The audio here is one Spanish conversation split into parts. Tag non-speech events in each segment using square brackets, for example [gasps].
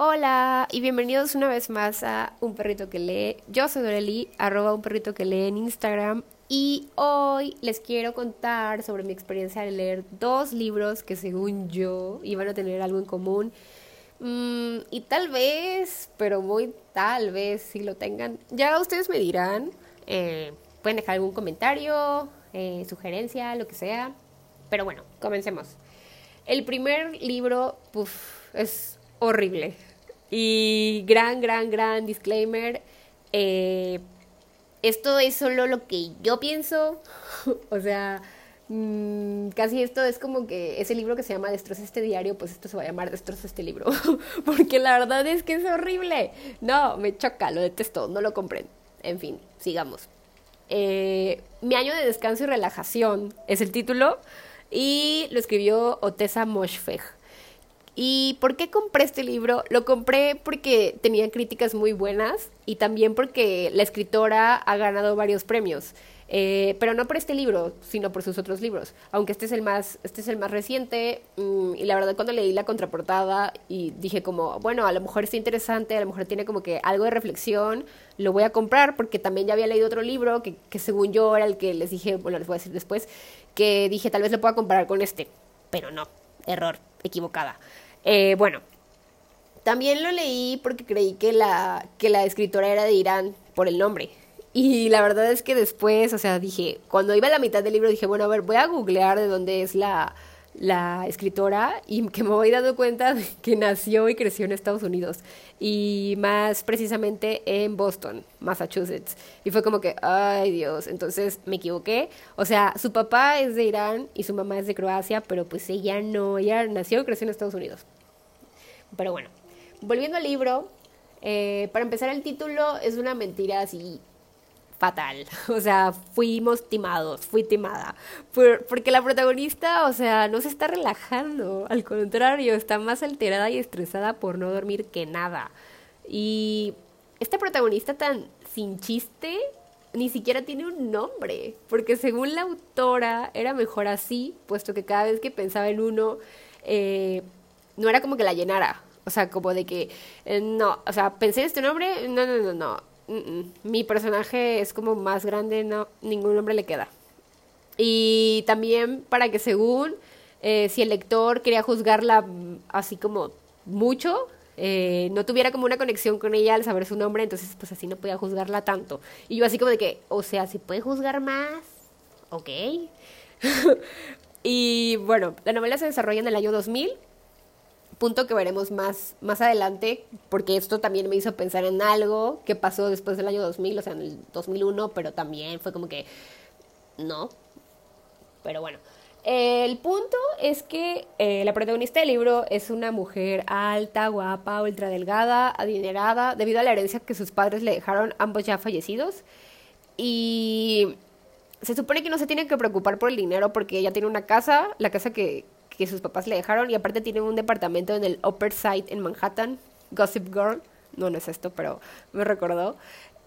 Hola y bienvenidos una vez más a Un Perrito que Lee. Yo soy Doreli, arroba Un Perrito que Lee en Instagram. Y hoy les quiero contar sobre mi experiencia de leer dos libros que según yo iban a tener algo en común. Mm, y tal vez, pero muy tal vez si lo tengan. Ya ustedes me dirán. Eh, pueden dejar algún comentario, eh, sugerencia, lo que sea. Pero bueno, comencemos. El primer libro, es horrible. Y gran, gran, gran disclaimer. Eh, esto es solo lo que yo pienso. [laughs] o sea, mm, casi esto es como que ese libro que se llama Destroza este diario, pues esto se va a llamar Destroza este libro. [laughs] Porque la verdad es que es horrible. No, me choca, lo detesto, no lo compren. En fin, sigamos. Eh, Mi año de descanso y relajación es el título y lo escribió Otesa Moshfegh. ¿Y por qué compré este libro? Lo compré porque tenía críticas muy buenas y también porque la escritora ha ganado varios premios. Eh, pero no por este libro, sino por sus otros libros. Aunque este es el más, este es el más reciente. Mm, y la verdad, cuando leí la contraportada y dije como, bueno, a lo mejor está interesante, a lo mejor tiene como que algo de reflexión, lo voy a comprar porque también ya había leído otro libro que, que según yo era el que les dije, bueno, les voy a decir después, que dije tal vez lo pueda comparar con este. Pero no, error, equivocada. Eh, bueno, también lo leí porque creí que la, que la escritora era de Irán por el nombre. Y la verdad es que después, o sea, dije, cuando iba a la mitad del libro, dije, bueno, a ver, voy a googlear de dónde es la, la escritora y que me voy dando cuenta de que nació y creció en Estados Unidos y más precisamente en Boston, Massachusetts. Y fue como que, ay Dios, entonces me equivoqué. O sea, su papá es de Irán y su mamá es de Croacia, pero pues ella no, ella nació y creció en Estados Unidos. Pero bueno, volviendo al libro, eh, para empezar el título es una mentira así fatal. [laughs] O sea, fuimos timados, fui timada. porque la protagonista, o sea, no se está relajando. Al contrario, está más alterada y estresada por no dormir que nada. Y esta protagonista tan sin chiste ni siquiera tiene un nombre. Porque según la autora era mejor así, puesto que cada vez que pensaba en uno, eh, no era como que la llenara. O sea, como de que, eh, no, o sea, pensé en este nombre, no, no, no, no mi personaje es como más grande, no, ningún nombre le queda. Y también para que según eh, si el lector quería juzgarla mm, así como mucho, eh, no tuviera como una conexión con ella al saber su nombre, entonces pues así no podía juzgarla tanto. Y yo así como de que, o sea, si puede juzgar más, ok. [laughs] y bueno, la novela se desarrolla en el año 2000 punto que veremos más, más adelante, porque esto también me hizo pensar en algo que pasó después del año 2000, o sea, en el 2001, pero también fue como que no. Pero bueno, el punto es que eh, la protagonista del libro es una mujer alta, guapa, ultra delgada, adinerada, debido a la herencia que sus padres le dejaron, ambos ya fallecidos. Y se supone que no se tiene que preocupar por el dinero porque ella tiene una casa, la casa que, que sus papás le dejaron y aparte tiene un departamento en el Upper Side en Manhattan, Gossip Girl, no, no es esto, pero me recordó.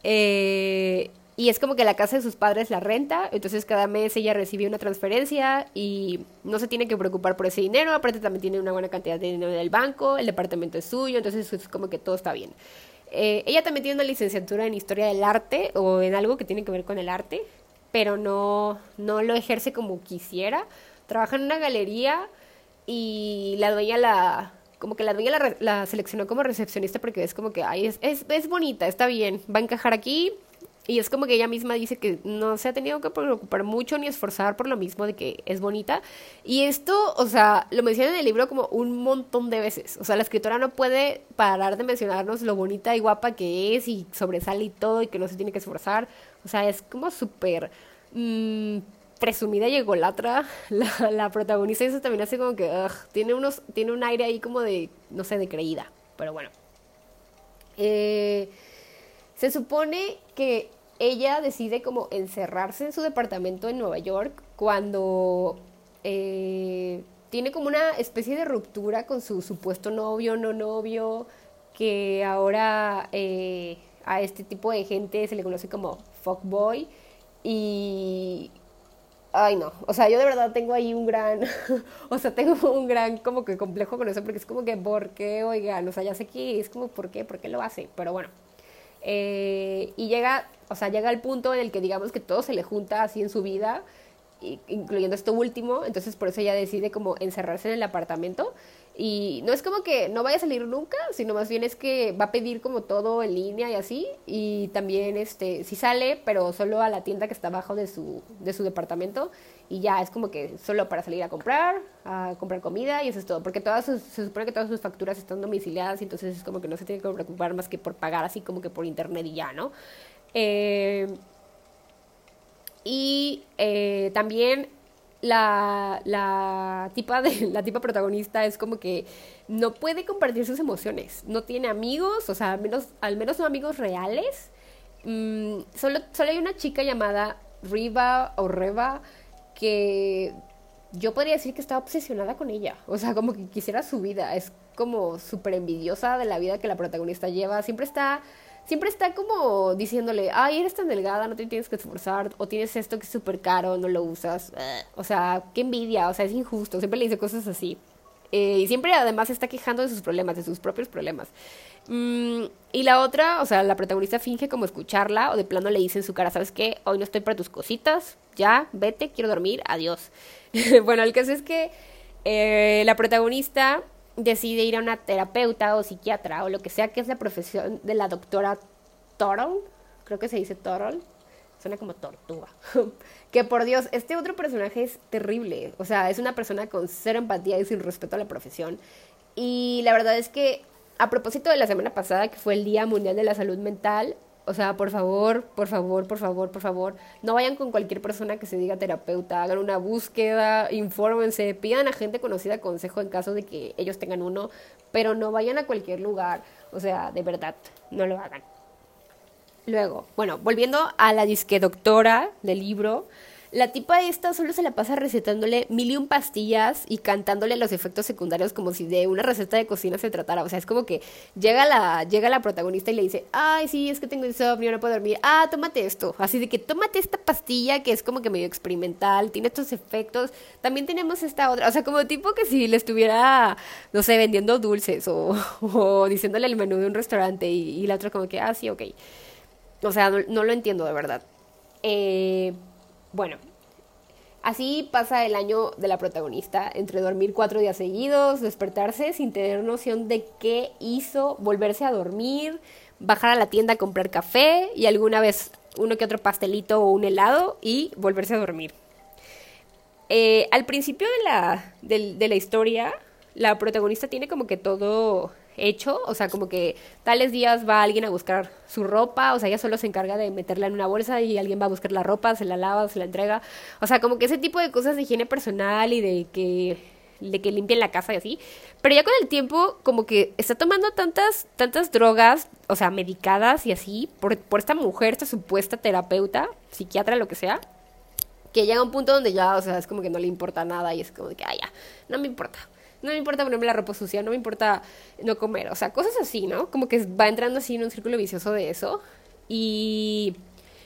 Eh, y es como que la casa de sus padres la renta, entonces cada mes ella recibe una transferencia y no se tiene que preocupar por ese dinero, aparte también tiene una buena cantidad de dinero en el banco, el departamento es suyo, entonces es como que todo está bien. Eh, ella también tiene una licenciatura en historia del arte o en algo que tiene que ver con el arte, pero no, no lo ejerce como quisiera. Trabaja en una galería y la dueña la como que la dueña la, seleccionó como recepcionista porque es como que ay es, es, es bonita está bien va a encajar aquí y es como que ella misma dice que no se ha tenido que preocupar mucho ni esforzar por lo mismo de que es bonita. Y esto, o sea, lo menciona en el libro como un montón de veces. O sea, la escritora no puede parar de mencionarnos lo bonita y guapa que es y sobresale y todo y que no se tiene que esforzar. O sea, es como súper... Mmm, presumida y egolatra [laughs] la, la protagonista y eso también hace como que tiene unos tiene un aire ahí como de no sé de creída pero bueno. Eh, se supone que ella decide como encerrarse en su departamento en Nueva York cuando eh, tiene como una especie de ruptura con su supuesto novio no novio que ahora eh, a este tipo de gente se le conoce como fuckboy y ay no, o sea, yo de verdad tengo ahí un gran, [laughs] o sea, tengo un gran como que complejo con eso porque es como que, ¿por qué? Oigan, o sea, ya sé que es como, ¿por qué? ¿Por qué lo hace? Pero bueno, eh, y llega, o sea, llega el punto en el que digamos que todo se le junta así en su vida, incluyendo esto último, entonces por eso ella decide como encerrarse en el apartamento y no es como que no vaya a salir nunca, sino más bien es que va a pedir como todo en línea y así. Y también este sí sale, pero solo a la tienda que está abajo de su, de su departamento. Y ya es como que solo para salir a comprar, a comprar comida y eso es todo. Porque todas se supone que todas sus facturas están domiciliadas y entonces es como que no se tiene que preocupar más que por pagar así como que por internet y ya, ¿no? Eh, y eh, también la, la, tipa de, [laughs] la tipa protagonista es como que no puede compartir sus emociones, no tiene amigos, o sea, al menos, al menos no amigos reales. Mm, solo, solo hay una chica llamada Riva o Reva que yo podría decir que está obsesionada con ella, o sea, como que quisiera su vida, es como súper envidiosa de la vida que la protagonista lleva, siempre está siempre está como diciéndole, ay, eres tan delgada, no te tienes que esforzar, o tienes esto que es súper caro, no lo usas. O sea, qué envidia, o sea, es injusto, siempre le dice cosas así. Eh, y siempre además está quejando de sus problemas, de sus propios problemas. Mm, y la otra, o sea, la protagonista finge como escucharla o de plano le dice en su cara, ¿sabes qué? Hoy no estoy para tus cositas, ya, vete, quiero dormir, adiós. [laughs] bueno, el caso es que eh, la protagonista decide ir a una terapeuta o psiquiatra o lo que sea que es la profesión de la doctora Torol, creo que se dice Torol, suena como tortuga. [laughs] que por Dios, este otro personaje es terrible, o sea, es una persona con cero empatía y sin respeto a la profesión. Y la verdad es que a propósito de la semana pasada, que fue el Día Mundial de la Salud Mental, o sea, por favor, por favor, por favor, por favor, no vayan con cualquier persona que se diga terapeuta, hagan una búsqueda, infórmense, pidan a gente conocida consejo en caso de que ellos tengan uno, pero no vayan a cualquier lugar, o sea, de verdad, no lo hagan. Luego, bueno, volviendo a la disque doctora del libro, la tipa esta solo se la pasa recetándole mil y un pastillas y cantándole los efectos secundarios como si de una receta de cocina se tratara. O sea, es como que llega la, llega la protagonista y le dice, ay, sí, es que tengo insomnio, no puedo dormir. Ah, tómate esto. Así de que tómate esta pastilla que es como que medio experimental, tiene estos efectos. También tenemos esta otra. O sea, como tipo que si le estuviera, no sé, vendiendo dulces o, [laughs] diciéndole el menú de un restaurante y, la otra como que, ah, sí, ok. O sea, no, no lo entiendo de verdad. Eh, bueno, así pasa el año de la protagonista, entre dormir cuatro días seguidos, despertarse sin tener noción de qué hizo, volverse a dormir, bajar a la tienda a comprar café y alguna vez uno que otro pastelito o un helado y volverse a dormir. Eh, al principio de la, de la historia, la protagonista tiene como que todo hecho, o sea, como que tales días va alguien a buscar su ropa, o sea, ella solo se encarga de meterla en una bolsa y alguien va a buscar la ropa, se la lava, se la entrega, o sea, como que ese tipo de cosas de higiene personal y de que de que limpien la casa y así, pero ya con el tiempo como que está tomando tantas tantas drogas, o sea, medicadas y así por, por esta mujer, esta supuesta terapeuta, psiquiatra, lo que sea, que llega a un punto donde ya, o sea, es como que no le importa nada y es como que, ah, ya, no me importa no me importa ponerme la ropa sucia, no me importa no comer, o sea, cosas así, ¿no? Como que va entrando así en un círculo vicioso de eso. Y,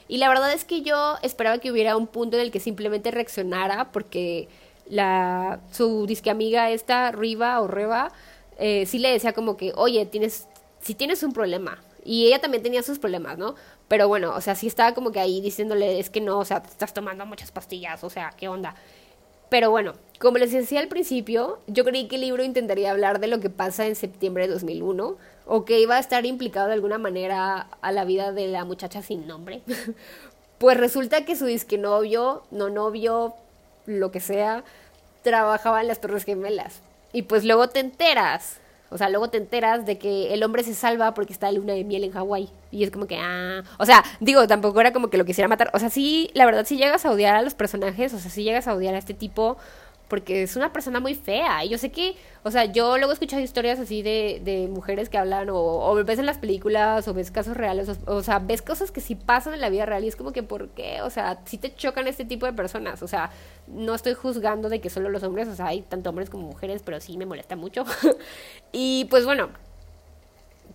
y la verdad es que yo esperaba que hubiera un punto en el que simplemente reaccionara porque la, su disque amiga esta, Riva o Reva, eh, sí le decía como que, oye, tienes, si tienes un problema. Y ella también tenía sus problemas, ¿no? Pero bueno, o sea, sí estaba como que ahí diciéndole, es que no, o sea, estás tomando muchas pastillas, o sea, ¿qué onda? Pero bueno, como les decía al principio, yo creí que el libro intentaría hablar de lo que pasa en septiembre de 2001 o que iba a estar implicado de alguna manera a la vida de la muchacha sin nombre. [laughs] pues resulta que su disque novio, no novio, lo que sea, trabajaba en las Torres Gemelas. Y pues luego te enteras o sea, luego te enteras de que el hombre se salva porque está de luna de miel en Hawái. Y es como que, ah. O sea, digo, tampoco era como que lo quisiera matar. O sea, sí, la verdad, si llegas a odiar a los personajes, o sea, si llegas a odiar a este tipo, porque es una persona muy fea. Y yo sé que, o sea, yo luego he escuchado historias así de, de mujeres que hablan, o, o, ves en las películas, o ves casos reales, o, sea, ves cosas que sí pasan en la vida real y es como que, ¿por qué? O sea, sí te chocan este tipo de personas. O sea, no estoy juzgando de que solo los hombres, o sea, hay tanto hombres como mujeres, pero sí me molesta mucho. [laughs] y pues bueno,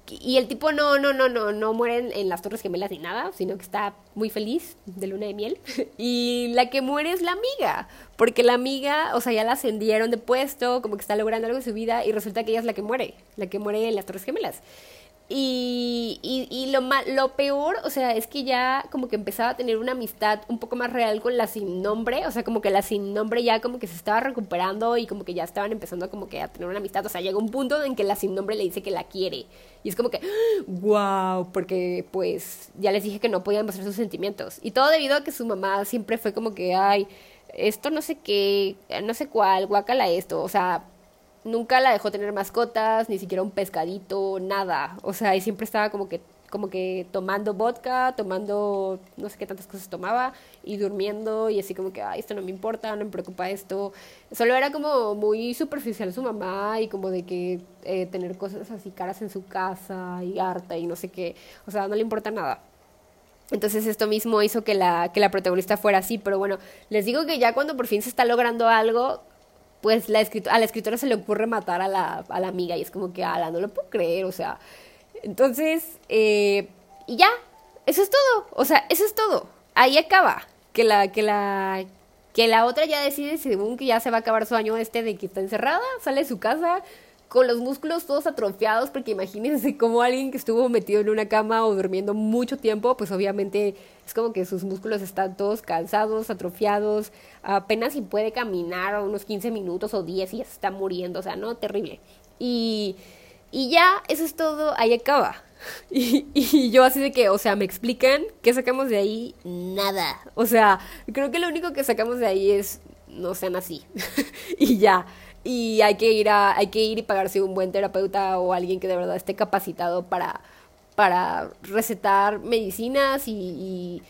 y el tipo no, no, no, no, no muere en, las Torres Gemelas ni nada, sino que está muy feliz de luna de miel. [laughs] Y la que muere es la amiga, porque la amiga, o sea, ya la ascendieron de puesto, como que está logrando algo en su vida, y resulta que ella es la que muere, la que muere en las Torres Gemelas. Y, y, y lo, lo peor, o sea, es que ya como que empezaba a tener una amistad un poco más real con la sin nombre, o sea, como que la sin nombre ya como que se estaba recuperando y como que ya estaban empezando como que a tener una amistad, o sea, llega un punto en que la sin nombre le dice que la quiere. Y es como que, [gasps] wow, porque pues ya les dije que no podían mostrar sus sentimientos. Y todo debido a que su mamá siempre fue como que, ay, esto no sé qué, no sé cuál, guácala esto, o sea, nunca la dejó tener mascotas, ni siquiera un pescadito, nada. O sea, y siempre estaba como que como que tomando vodka, tomando no sé qué tantas cosas tomaba y durmiendo y así como que, ay, esto no me importa, no me preocupa esto. Solo era como muy superficial su mamá y como de que eh, tener cosas así caras en su casa y harta y no sé qué. O sea, no le importa nada. Entonces esto mismo hizo que la, que la protagonista fuera así, pero bueno, les digo que ya cuando por fin se está logrando algo, pues la a la escritora se le ocurre matar a la, a la amiga y es como que, ala, no lo puedo creer, o sea. Entonces, eh, y ya, eso es todo, o sea, eso es todo. Ahí acaba. Que la, que la, que la otra ya decide, según que ya se va a acabar su año este de que está encerrada, sale de su casa, con los músculos todos atrofiados, porque imagínense [laughs] como alguien que estuvo metido en una cama o durmiendo mucho tiempo, pues obviamente es como que sus músculos están todos cansados, atrofiados, apenas si puede caminar unos 15 minutos o 10 y ya se está muriendo, o sea, no, terrible. Y, y ya, eso es todo, ahí acaba. [laughs] Y, y, yo así de que, o sea, me explican qué sacamos de ahí, nada. O sea, creo que lo único que sacamos de ahí es no sean así. [laughs] y ya y hay que ir a hay que ir y pagarse un buen terapeuta o alguien que de verdad esté capacitado para para recetar medicinas y,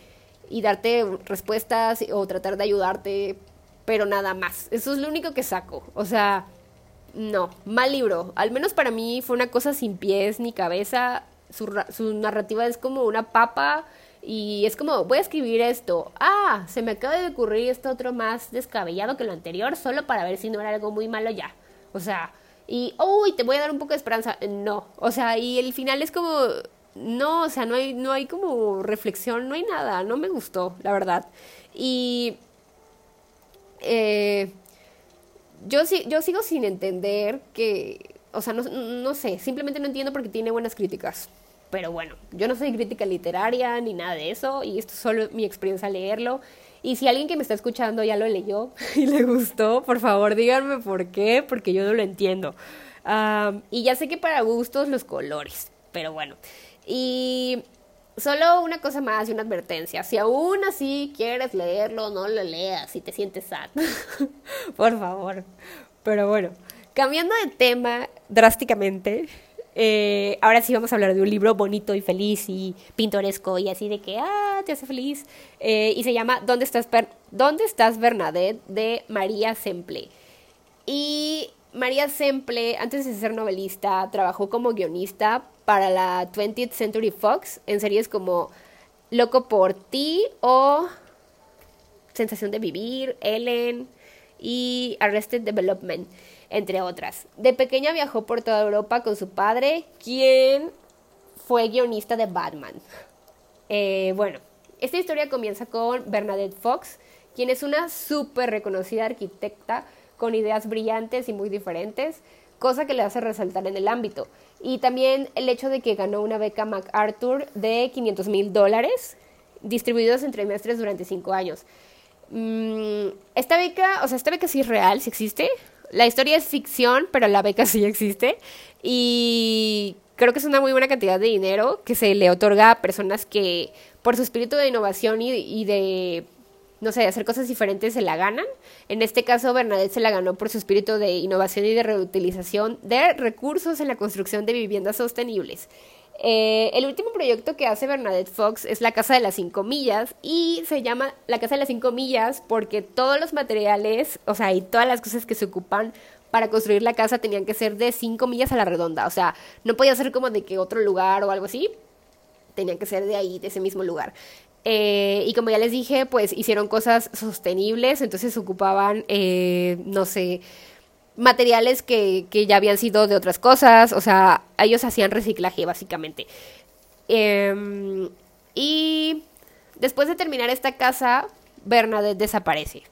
darte respuestas o tratar de ayudarte pero nada más. Eso es lo único que saco. O sea no mal libro. Al menos para mí fue una cosa sin pies ni cabeza. Su, su narrativa es como una papa y es como, voy a escribir esto. Ah, se me acaba de ocurrir esto otro más descabellado que lo anterior, solo para ver si no era algo muy malo ya. O sea, y, uy, te voy a dar un poco de esperanza. No, o sea, y el final es como, no, o sea, no hay, no hay como reflexión, no hay nada, no me gustó, la verdad. Y eh, yo, yo sigo sin entender que, o sea, no, no sé, simplemente no entiendo porque tiene buenas críticas. Pero bueno, yo no soy crítica literaria ni nada de eso y esto es solo mi experiencia leerlo. Y si alguien que me está escuchando ya lo leyó [laughs] y le gustó, por favor díganme por qué, porque yo no lo entiendo. y ya sé que para gustos los colores, pero bueno. Y solo una cosa más y una advertencia. Si aún así quieres leerlo, no lo leas si te sientes sad. [laughs] por favor. Pero bueno, cambiando de tema drásticamente, eh, ahora sí vamos a hablar de un libro bonito y feliz y pintoresco y así de que, ah, te hace feliz. Eh, y se llama ¿Dónde estás, ¿Dónde estás Bernadette? de María Semple. Y María Semple, antes de ser novelista, trabajó como guionista para la 20th Century Fox en series como Loco por ti o Sensación de Vivir, Ellen y Arrested Development entre otras. De pequeña viajó por toda Europa con su padre, quien fue guionista de Batman. Eh, bueno, esta historia comienza con Bernadette Fox, quien es una súper reconocida arquitecta con ideas brillantes y muy diferentes, cosa que le hace resaltar en el ámbito. Y también el hecho de que ganó una beca MacArthur de 500 mil dólares, distribuidos en trimestres durante cinco años. Mm, esta beca, o sea, esta beca sí es real, sí existe, la historia es ficción, pero la beca [laughs] sí existe. Y creo que es una muy buena cantidad de dinero que se le otorga a personas que por su espíritu de innovación y, de, no sé, de hacer cosas diferentes se la ganan. En este caso, Bernadette se la ganó por su espíritu de innovación y de reutilización de recursos en la construcción de viviendas sostenibles. Eh, el último proyecto que hace Bernadette Fox es la Casa de las Cinco Millas y se llama la Casa de las Cinco Millas porque todos los materiales, o sea, y todas las cosas que se ocupan para construir la casa tenían que ser de cinco millas a la redonda, o sea, no podía ser como de que otro lugar o algo así, tenían que ser de ahí, de ese mismo lugar. Eh, y como ya les dije, pues hicieron cosas sostenibles, entonces ocupaban, eh, no sé, materiales que, que ya habían sido de otras cosas, o sea, ellos hacían reciclaje básicamente. Em, y después de terminar esta casa, Bernadette desaparece.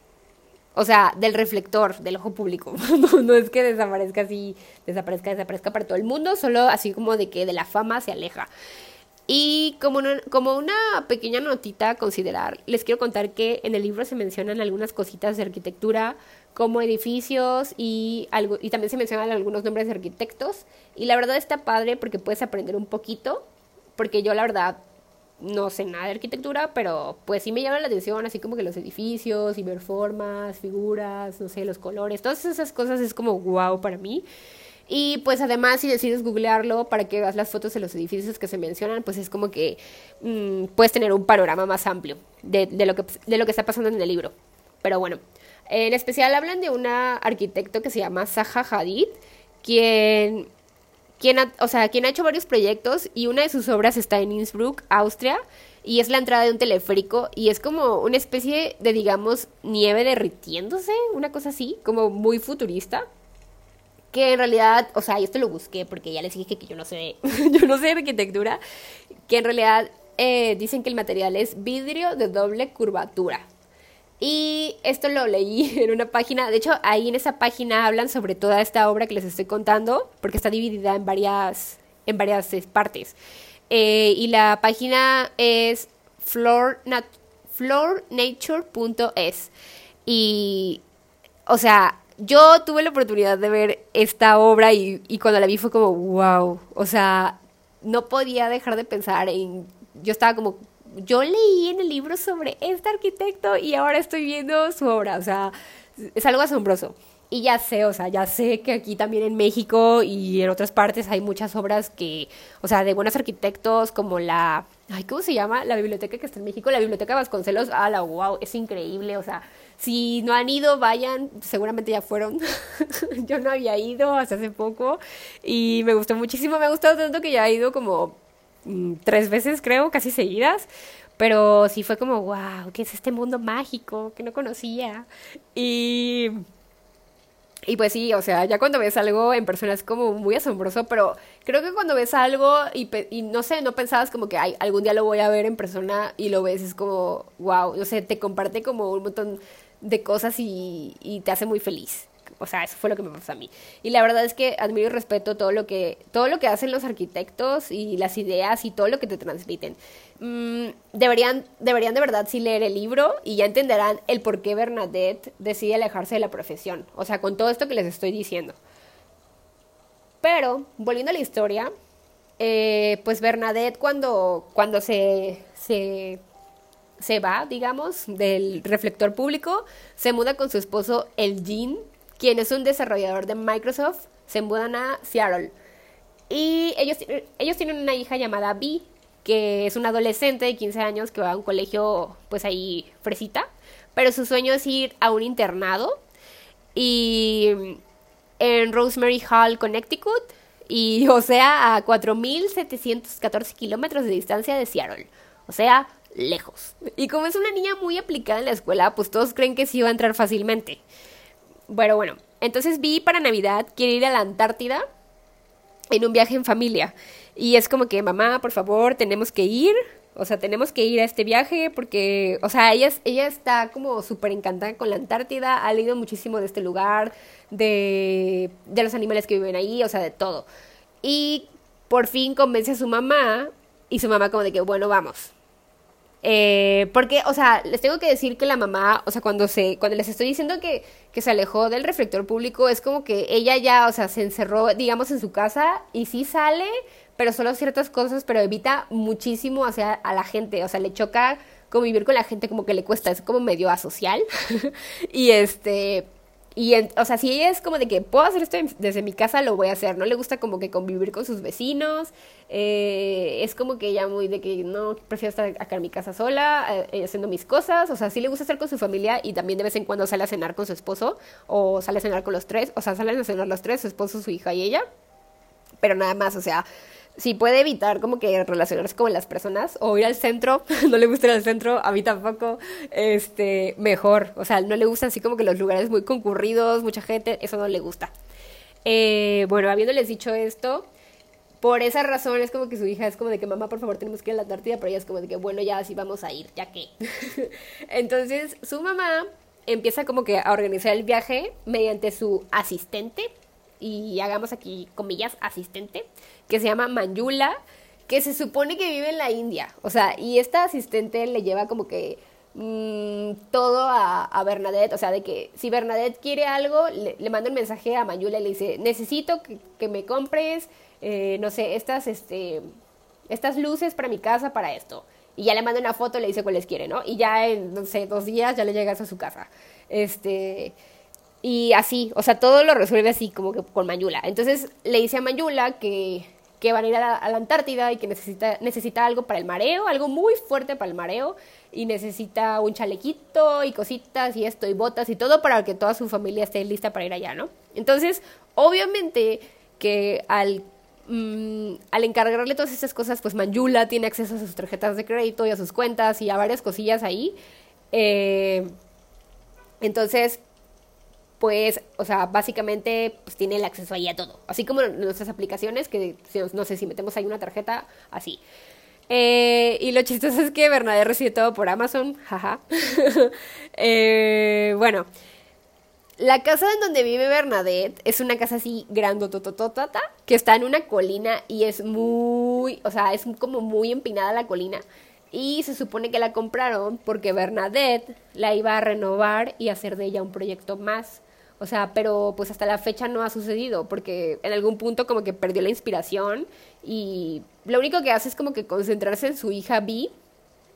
O sea, del reflector, del ojo público. [laughs] no, es que desaparezca así, desaparezca, desaparezca para todo el mundo, solo así como de que de la fama se aleja. Y como una, como una pequeña notita a considerar, les quiero contar que en el libro se mencionan algunas cositas de arquitectura, como edificios y, algo, y también se mencionan algunos nombres de arquitectos. Y la verdad está padre porque puedes aprender un poquito, porque yo la verdad no sé nada de arquitectura, pero pues sí me llama la atención, así como que los edificios y ver formas, figuras, no sé, los colores, todas esas cosas es como wow para mí. Y pues además si decides googlearlo para que veas las fotos de los edificios que se mencionan, pues es como que mm, puedes tener un panorama más amplio de, lo que, de lo que está pasando en el libro. Pero bueno, en especial hablan de una arquitecto que se llama Zaha Hadid, quien quien ha, o sea, quien ha hecho varios proyectos y una de sus obras está en Innsbruck, Austria, y es la entrada de un teleférico y es como una especie de, digamos, nieve derritiéndose, una cosa así, como muy futurista. Que en realidad, o sea, yo esto lo busqué porque ya les dije que yo no sé, [laughs] yo no sé arquitectura, que en realidad eh, dicen que el material es vidrio de doble curvatura. Y esto lo leí [laughs] en una página, de hecho ahí en esa página hablan sobre toda esta obra que les estoy contando, porque está dividida en varias, en varias eh, partes. Eh, y la página es floornature.es. Y, o sea, yo tuve la oportunidad de ver esta obra y, y cuando la vi fue como, wow, o sea, no podía dejar de pensar en, yo estaba como yo leí en el libro sobre este arquitecto y ahora estoy viendo su obra, o sea, es algo asombroso. Y ya sé, o sea, ya sé que aquí también en México y en otras partes hay muchas obras que, o sea, de buenos arquitectos como la, ¿cómo se llama? La biblioteca que está en México, la biblioteca Vasconcelos, ah, la wow, es increíble, o sea, si no han ido, vayan, seguramente ya fueron. [laughs] Yo no había ido hasta hace poco y me gustó muchísimo, me ha gustado tanto que ya he ido como Mm, tres veces, creo, casi seguidas. Pero sí fue como, wow, ¿qué es este mundo mágico que no conocía? Y. Y pues sí, o sea, ya cuando ves algo en persona es como muy asombroso, pero creo que cuando ves algo y, no sé, no pensabas como que Ay, algún día lo voy a ver en persona y lo ves, es como, wow, no sé, te comparte como un montón de cosas y te hace muy feliz. O sea, eso fue lo que me pasó a mí. Y la verdad es que admiro y respeto todo lo que, todo lo que hacen los arquitectos y las ideas y todo lo que te transmiten. Mm, deberían, deberían de verdad sí leer el libro y ya entenderán el por qué Bernadette decide alejarse de la profesión. O sea, con todo esto que les estoy diciendo. Pero, volviendo a la historia, eh, pues Bernadette cuando, cuando se, se, se va, digamos, del reflector público, se muda con su esposo el Jean quien es un desarrollador de Microsoft, se mudan a Seattle. Y ellos, ellos tienen una hija llamada Vi, que es una adolescente de 15 años que va a un colegio, pues ahí fresita, pero su sueño es ir a un internado y en Rosemary Hall, Connecticut, y o sea, a 4.714 kilómetros de distancia de Seattle, o sea, lejos. Y como es una niña muy aplicada en la escuela, pues todos creen que sí va a entrar fácilmente. Bueno, bueno. Entonces vi para Navidad, quiere ir a la Antártida en un viaje en familia. Y es como que, mamá, por favor, tenemos que ir. O sea, tenemos que ir a este viaje porque, o sea, ella, ella está como súper encantada con la Antártida, ha leído muchísimo de este lugar, de, de los animales que viven ahí, o sea, de todo. Y por fin convence a su mamá y su mamá como de que, bueno, vamos. Eh, porque, o sea, les tengo que decir que la mamá, o sea, cuando se, cuando les estoy diciendo que, que se alejó del reflector público, es como que ella ya, o sea, se encerró, digamos, en su casa y sí sale, pero solo ciertas cosas, pero evita muchísimo hacia a la gente, o sea, le choca convivir con la gente como que le cuesta, es como medio asocial. [laughs] y este, y, o sea, si ella es como de que puedo hacer esto desde mi casa, lo voy a hacer. No le gusta como que convivir con sus vecinos. Eh, es como que ella muy de que no, prefiero estar acá en mi casa sola, eh, haciendo mis cosas. O sea, sí le gusta estar con su familia y también de vez en cuando sale a cenar con su esposo o sale a cenar con los tres. O sea, salen a cenar los tres, su esposo, su hija y ella. Pero nada más, o sea, si puede evitar como que relacionarse con las personas o ir al centro, [laughs] no le gusta ir al centro, a mí tampoco, este, mejor. O sea, no le gustan así como que los lugares muy concurridos, mucha gente, eso no le gusta. Eh, bueno, habiéndoles dicho esto, por esa razón es como que su hija es como de que mamá, por favor, tenemos que ir a la Antártida, pero ella es como de que bueno, ya sí vamos a ir, ya que. [laughs] Entonces, su mamá empieza como que a organizar el viaje mediante su asistente, y hagamos aquí comillas, asistente, que se llama Manjula, que se supone que vive en la India. O sea, y esta asistente le lleva como que mm, todo a, Bernadette. O sea, de que si Bernadette quiere algo, le, manda un mensaje a Manjula y le dice, necesito que, me compres, eh, no sé, estas, este, estas luces para mi casa, para esto. Y ya le manda una foto, le dice cuáles quiere, ¿no? Y ya en, no sé, dos días ya le llegas a su casa. Este... Y así, o sea, todo lo resuelve así, como que con Mayula. Entonces le dice a Mayula que, que van a ir a la, Antártida y que necesita, necesita algo para el mareo, algo muy fuerte para el mareo, y necesita un chalequito y cositas y esto y botas y todo para que toda su familia esté lista para ir allá, ¿no? Entonces, obviamente que al, mm, al encargarle todas esas cosas, pues Mayula tiene acceso a sus tarjetas de crédito y a sus cuentas y a varias cosillas ahí. Eh, entonces, pues, o sea, básicamente pues tiene el acceso ahí a todo. Así como nuestras aplicaciones, que no sé si metemos ahí una tarjeta, así. Eh, y lo chistoso es que Bernadette recibe todo por Amazon, jaja. [laughs] eh, bueno, la casa en donde vive Bernadette es una casa así grandotototota, que está en una colina y es muy, o sea, es como muy empinada la colina. Y se supone que la compraron porque Bernadette la iba a renovar y hacer de ella un proyecto más. O sea, pero pues hasta la fecha no ha sucedido porque en algún punto como que perdió la inspiración y lo único que hace es como que concentrarse en su hija Vi.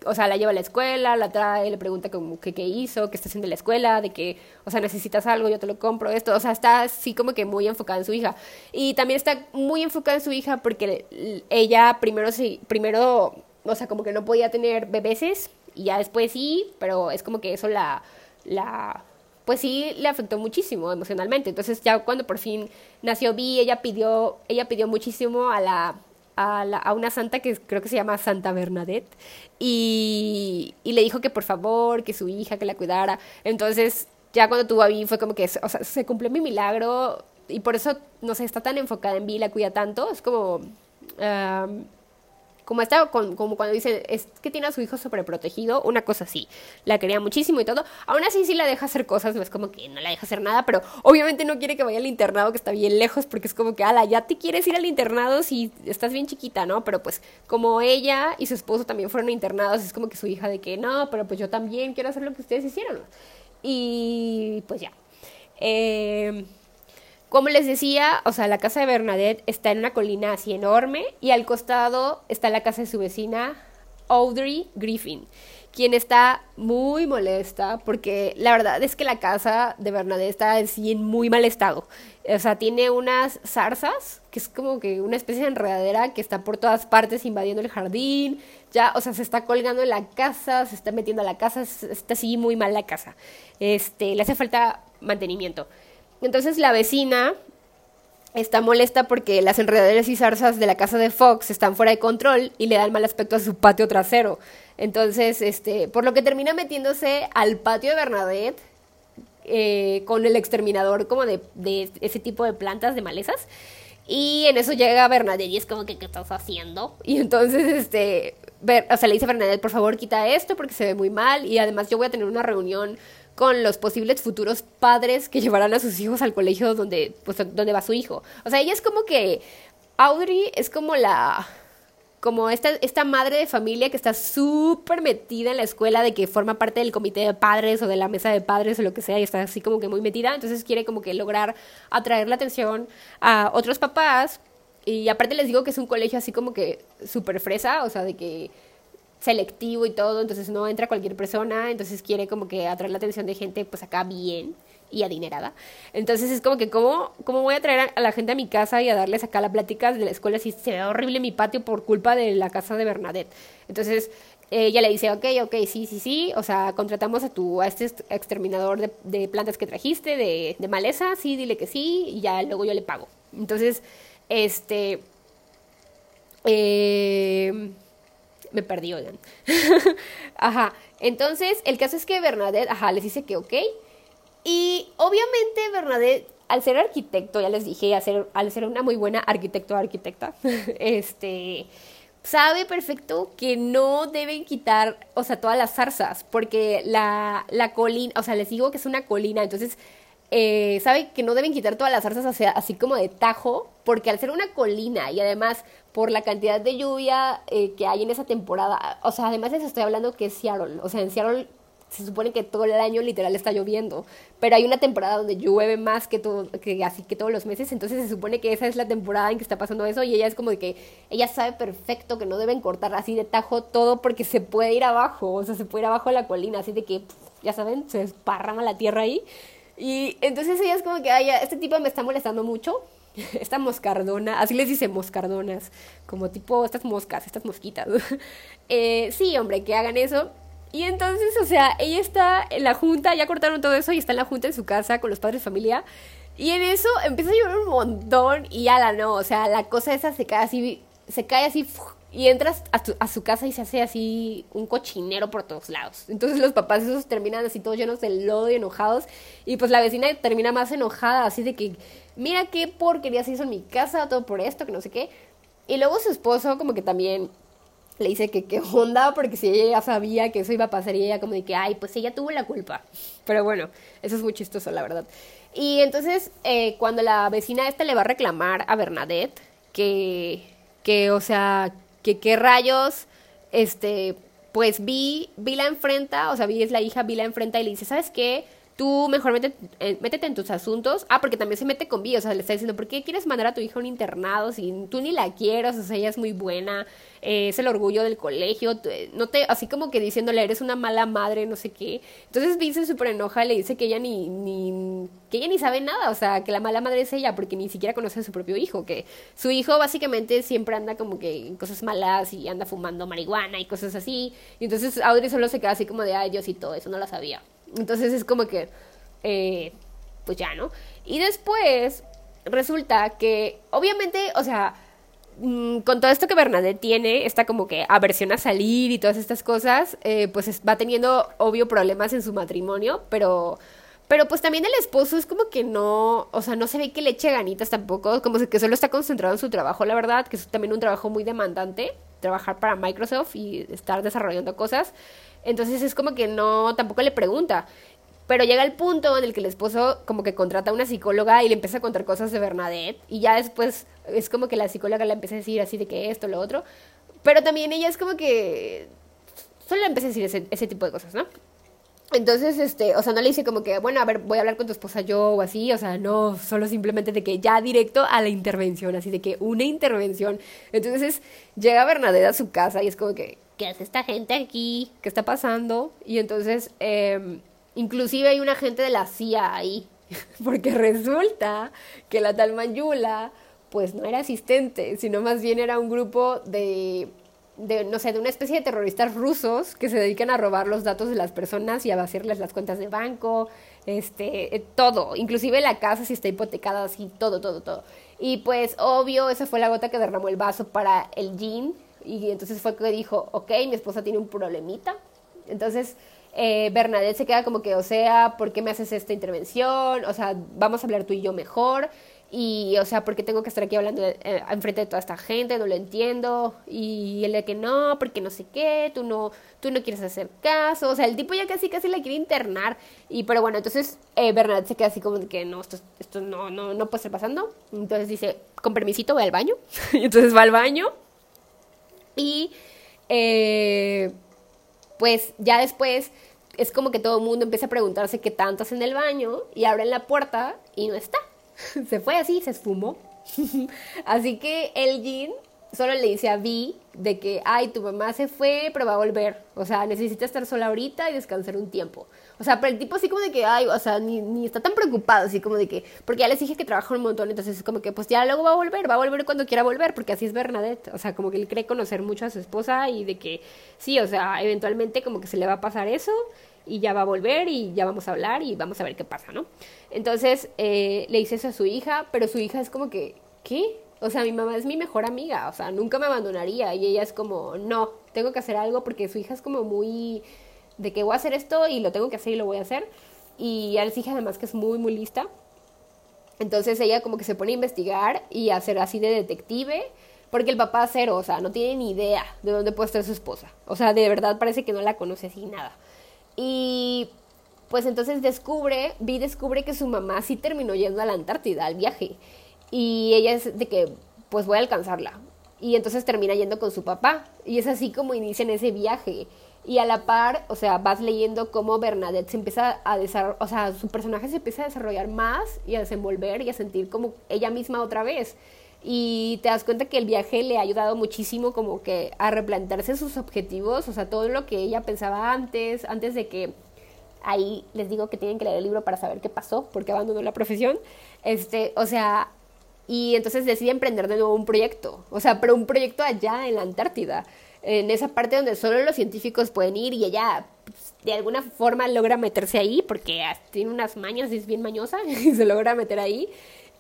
O sea, la lleva a la escuela, la trae, le pregunta como que qué hizo, qué está haciendo en la escuela, de que, o sea, necesitas algo, yo te lo compro, esto. O sea, está así como que muy enfocada en su hija. Y también está muy enfocada en su hija porque ella primero sí, primero, o sea, como que no podía tener bebeses y ya después sí, pero es como que eso la, la pues sí le afectó muchísimo emocionalmente. Entonces ya cuando por fin nació Vi, ella pidió, ella pidió muchísimo a la, a, la, a una santa que creo que se llama Santa Bernadette y, le dijo que por favor, que su hija, que la cuidara. Entonces ya cuando tuvo a Vi fue como que, o sea, se cumplió mi milagro y por eso, no sé, está tan enfocada en Vi, la cuida tanto. Es como como está como cuando dice es que tiene a su hijo sobreprotegido, una cosa así. La quería muchísimo y todo. Aún así sí la deja hacer cosas, no es como que no la deja hacer nada, pero obviamente no quiere que vaya al internado que está bien lejos porque es como que, ala, ya te quieres ir al internado si estás bien chiquita, ¿no? Pero pues como ella y su esposo también fueron internados, es como que su hija de que, no, pero pues yo también quiero hacer lo que ustedes hicieron. Y pues ya. Eh, como les decía, o sea, la casa de Bernadette está en una colina así enorme y al costado está la casa de su vecina Audrey Griffin, quien está muy molesta porque la verdad es que la casa de Bernadette está así en muy mal estado. O sea, tiene unas zarzas, que es como que una especie de enredadera que está por todas partes invadiendo el jardín. Ya, o sea, se está colgando en la casa, se está metiendo a la casa, está así muy mal la casa. Este, le hace falta mantenimiento. Entonces la vecina está molesta porque las enredaderas y zarzas de la casa de Fox están fuera de control y le dan mal aspecto a su patio trasero. Entonces, este, por lo que termina metiéndose al patio de Bernadette eh, con el exterminador como de, de, ese tipo de plantas, de malezas. Y en eso llega Bernadette y es como que, ¿qué estás haciendo? Y entonces, este, o sea, le dice a Bernadette, por favor, quita esto porque se ve muy mal y además yo voy a tener una reunión con los posibles futuros padres que [laughs] llevarán a sus hijos al colegio donde, pues, donde va su hijo. O sea, ella es como que Audrey es como la como esta, esta madre de familia que está súper metida en la escuela, de que forma parte del comité de padres o de la mesa de padres o lo que sea, y está así como que muy metida, entonces quiere como que lograr atraer la atención a otros papás, y aparte les digo que es un colegio así como que súper fresa, o sea, de que selectivo y todo, entonces no entra cualquier persona, entonces quiere como que atraer la atención de gente pues acá bien y adinerada. Entonces es como que, ¿cómo, cómo voy a traer a la gente a mi casa y a darles acá las pláticas de la escuela si se ve horrible mi patio por culpa de la casa de Bernadette? Entonces ella le dice, ok, ok, sí, sí, sí, o sea, contratamos a tu, a este exterminador de, plantas que trajiste, de, de maleza, sí, dile que sí, y ya luego yo le pago. Entonces, este, Eh, me perdí, oigan. [laughs] ajá. Entonces, el caso es que Bernadette, ajá, les dice que ok. Y obviamente Bernadette, al ser arquitecto, ya les dije, al ser, al ser una muy buena arquitecto arquitecta, [laughs] este, sabe perfecto que no deben quitar, o sea, todas las zarzas, porque la, la colina, o sea, les digo que es una colina, entonces eh, sabe que no deben quitar todas las zarzas así como de tajo, porque al ser una colina y además por la cantidad de lluvia eh, que hay en esa temporada, o sea, además les estoy hablando que es Seattle, o sea, en Seattle se supone que todo el año literal está lloviendo, pero hay una temporada donde llueve más que todo, que así que todos los meses, entonces se supone que esa es la temporada en que está pasando eso y ella es como de que ella sabe perfecto que no deben cortar así de tajo todo porque se puede ir abajo, o sea, se puede ir abajo de la colina, así de que, ya saben, se esparrama la tierra ahí. Y entonces ella es como que, ay, este tipo me está molestando mucho, [laughs] esta moscardona, así les dice moscardonas, como tipo estas moscas, estas mosquitas. [laughs] eh, sí, hombre, que hagan eso. Y entonces, o sea, ella está en la junta, ya cortaron todo eso y está en la junta en su casa con los padres de familia. Y en eso empieza a llover un montón y ya la no, o sea, la cosa esa se cae así, se cae así y entras a, a, su casa y se hace así un cochinero por todos lados. Entonces los papás esos terminan así todos llenos de lodo y enojados. Y pues la vecina termina más enojada, así de que, mira qué porquería se hizo en mi casa, todo por esto, que no sé qué. Y luego su esposo como que también le dice que qué onda, porque si ella ya sabía que eso iba a pasar y ella como de que, ay, pues ella tuvo la culpa. Pero bueno, eso es muy chistoso, la verdad. Y entonces eh, cuando la vecina esta le va a reclamar a Bernadette que, que o sea, que qué rayos, este, pues vi, vi la enfrenta, o sea, vi es la hija, vi la enfrenta y le dice, ¿sabes qué? Tú mejor métete, eh, métete en tus asuntos. Ah, porque también se mete con Vi, o sea, le está diciendo, ¿por qué quieres mandar a tu hija a un internado si tú ni la quieres? O sea, ella es muy buena, eh, es el orgullo del colegio, no te, así como que diciéndole, eres una mala madre, no sé qué. Entonces Vi se súper enoja, le dice que ella ni, ni, que ella ni sabe nada, o sea, que la mala madre es ella, porque ni siquiera conoce a su propio hijo, que su hijo básicamente siempre anda como que en cosas malas y anda fumando marihuana y cosas así. Y entonces Audrey solo se queda así como de, ay todo, eso no lo sabía. Entonces es como que, eh, pues ya, ¿no? Y después resulta que, obviamente, o sea, mm, con todo esto que Bernadette tiene, esta como que aversión a salir y todas estas cosas, eh, pues va teniendo obvio problemas en su matrimonio, pero pero pues también el esposo es como que no, o sea, no se ve que le eche ganitas tampoco, como que solo está concentrado en su trabajo, la verdad, que es también un trabajo muy demandante, trabajar para Microsoft y estar desarrollando cosas. Entonces es como que no, tampoco le pregunta. Pero llega el punto en el que el esposo como que contrata a una psicóloga y le empieza a contar cosas de Bernadette y ya después es como que la psicóloga le empieza a decir así de que esto, lo otro. Pero también ella es como que solo le empieza a decir ese, tipo de cosas, ¿no? Entonces, este, o sea, no le dice como que, bueno, a ver, voy a hablar con tu esposa yo o así, o sea, no, solo simplemente de que ya directo a la intervención, así de que una intervención. Entonces, llega Bernadette a su casa y es como que, ¿qué esta gente aquí? ¿Qué está pasando? Y entonces, eh, inclusive hay una gente de la CIA ahí, [laughs] porque resulta que la tal Mayula, pues no era asistente, sino más bien era un grupo de de, no sé, de una especie de terroristas rusos que se dedican a robar los datos de las personas y a vaciarles las cuentas de banco, este, eh, todo, inclusive la casa si está hipotecada, así, todo, todo, todo. Y pues, obvio, esa fue la gota que derramó el vaso para el jean, y entonces fue que dijo, ok, mi esposa tiene un problemita. Entonces, eh, Bernadette se queda como que, o sea, ¿por qué me haces esta intervención? O sea, vamos a hablar tú y yo mejor. Y, o sea, ¿por qué tengo que estar aquí hablando eh, enfrente de toda esta gente? No lo entiendo. Y él de que no, porque no sé qué, tú no, tú no quieres hacer caso. O sea, el tipo ya casi casi la quiere internar. Y, pero bueno, entonces eh, Bernadette se queda así como que no, esto, esto no, no, no puede estar pasando. Entonces dice, con permisito voy al baño. [laughs] y entonces va al baño. Y, eh, pues ya después es como que todo el mundo empieza a preguntarse qué tanto hace en el baño. Y abren la puerta y no está. [laughs] se fue así, se esfumó. [laughs] así que el Jin solo le dice a Vi de que, ay, tu mamá se fue, pero va a volver. O sea, necesita estar sola ahorita y descansar un tiempo. O sea, pero el tipo así como de que, ay, o sea, ni, ni está tan preocupado, así como de que, porque ya les dije que trabaja un montón, entonces es como que, pues ya luego va a volver, va a volver cuando quiera volver, porque así es Bernadette. O sea, como que él cree conocer mucho a su esposa y de que, sí, o sea, eventualmente como que se le va a pasar eso y ya va a volver y ya vamos a hablar y vamos a ver qué pasa, ¿no? Entonces eh, le dice eso a su hija, pero su hija es como que, ¿qué? O sea, mi mamá es mi mejor amiga, o sea, nunca me abandonaría. Y ella es como, no, tengo que hacer algo porque su hija es como muy de que voy a hacer esto y lo tengo que hacer y lo voy a hacer. Y a les hija además que es muy, muy lista. Entonces ella como que se pone a investigar y a hacer así de detective. Porque el papá cero, o sea, no tiene ni idea de dónde puede estar su esposa. O sea, de verdad parece que no la conoce así nada. Y pues entonces descubre, Vi descubre que su mamá sí terminó yendo a la Antártida al viaje. Y ella es de que, pues voy a alcanzarla. Y entonces termina yendo con su papá. Y es así como inician ese viaje. Y a la par, o sea, vas leyendo cómo Bernadette se empieza a desarrollar, o sea, su personaje se empieza a desarrollar más y a desenvolver y a sentir como ella misma otra vez. Y te das cuenta que el viaje le ha ayudado muchísimo como que a replantearse sus objetivos, o sea, todo lo que ella pensaba antes, antes de que ahí les digo que tienen que leer el libro para saber qué pasó, porque abandonó la profesión. Este, o sea, y entonces decide emprender de nuevo un proyecto, o sea, pero un proyecto allá en la Antártida, en esa parte donde solo los científicos pueden ir y ella pues, de alguna forma logra meterse ahí porque tiene unas mañas y es bien mañosa [laughs] y se logra meter ahí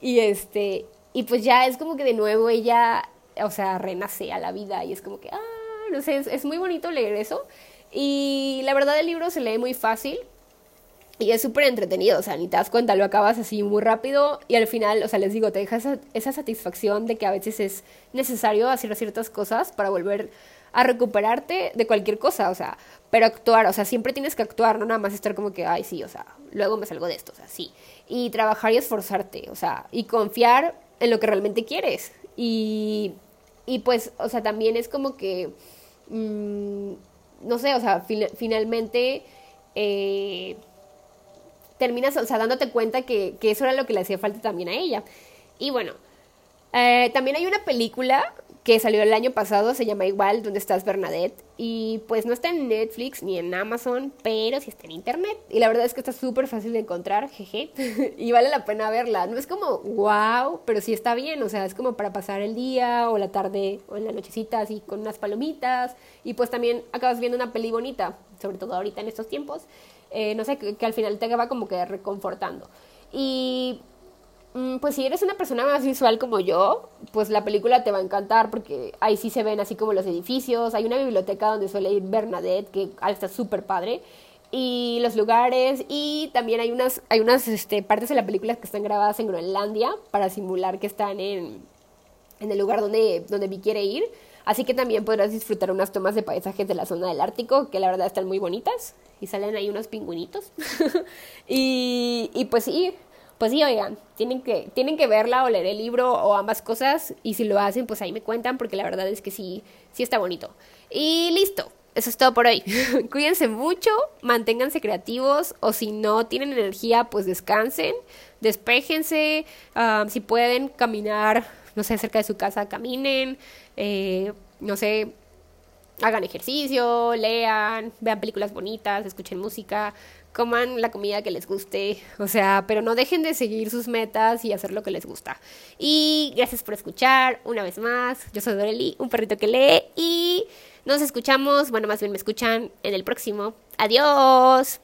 y este y pues ya es como que de nuevo ella, o sea, renace a la vida y es como que, ah, no sé, es, es muy bonito leer eso y la verdad el libro se lee muy fácil, y es súper entretenido, o sea, ni te das cuenta, lo acabas así muy rápido y al final, o sea, les digo, te deja esa, esa satisfacción de que a veces es necesario hacer ciertas cosas para volver a recuperarte de cualquier cosa, o sea, pero actuar, o sea, siempre tienes que actuar, no nada más estar como que, ay, sí, o sea, luego me salgo de esto, o sea, sí. Y trabajar y esforzarte, o sea, y confiar en lo que realmente quieres. Y, y pues, o sea, también es como que, mmm, no sé, o sea, finalmente... Eh, terminas, o sea, dándote cuenta que, que, eso era lo que le hacía falta también a ella. Y bueno, eh, también hay una película que salió el año pasado, se llama igual, donde estás Bernadette, y pues no está en Netflix ni en Amazon, pero sí está en Internet, y la verdad es que está súper fácil de encontrar, jeje, [laughs] y vale la pena verla, no es como wow, pero sí está bien, o sea, es como para pasar el día o la tarde o en la nochecita así con unas palomitas, y pues también acabas viendo una peli bonita, sobre todo ahorita en estos tiempos, eh, no sé, que, al final te acaba como que reconfortando. Y mm, pues si eres una persona más visual como yo, pues la película te va a encantar porque ahí sí se ven así como los edificios, hay una biblioteca donde suele ir Bernadette, que está súper padre, y los lugares, y también hay unas, hay unas este, partes de la película que están grabadas en Groenlandia para simular que están en, en el lugar donde, donde Vi quiere ir. Así que también podrás disfrutar unas tomas de paisajes de la zona del Ártico, que la verdad están muy bonitas. Y salen ahí unos pingüinitos. [laughs] y, y pues sí, pues sí, oigan, tienen que, tienen que verla o leer el libro o ambas cosas. Y si lo hacen, pues ahí me cuentan, porque la verdad es que sí, sí está bonito. Y listo. Eso es todo por hoy. [laughs] Cuídense mucho, manténganse creativos o si no tienen energía, pues descansen, despéjense, ah, si pueden caminar, no sé, cerca de su casa, caminen, eh, no sé, hagan ejercicio, lean, vean películas bonitas, escuchen música, coman la comida que les guste, o sea, pero no dejen de seguir sus metas y hacer lo que les gusta. Y gracias por escuchar una vez más. Yo soy Doreli, un perrito que lee y nos escuchamos, bueno, más bien me escuchan en el próximo. Adiós.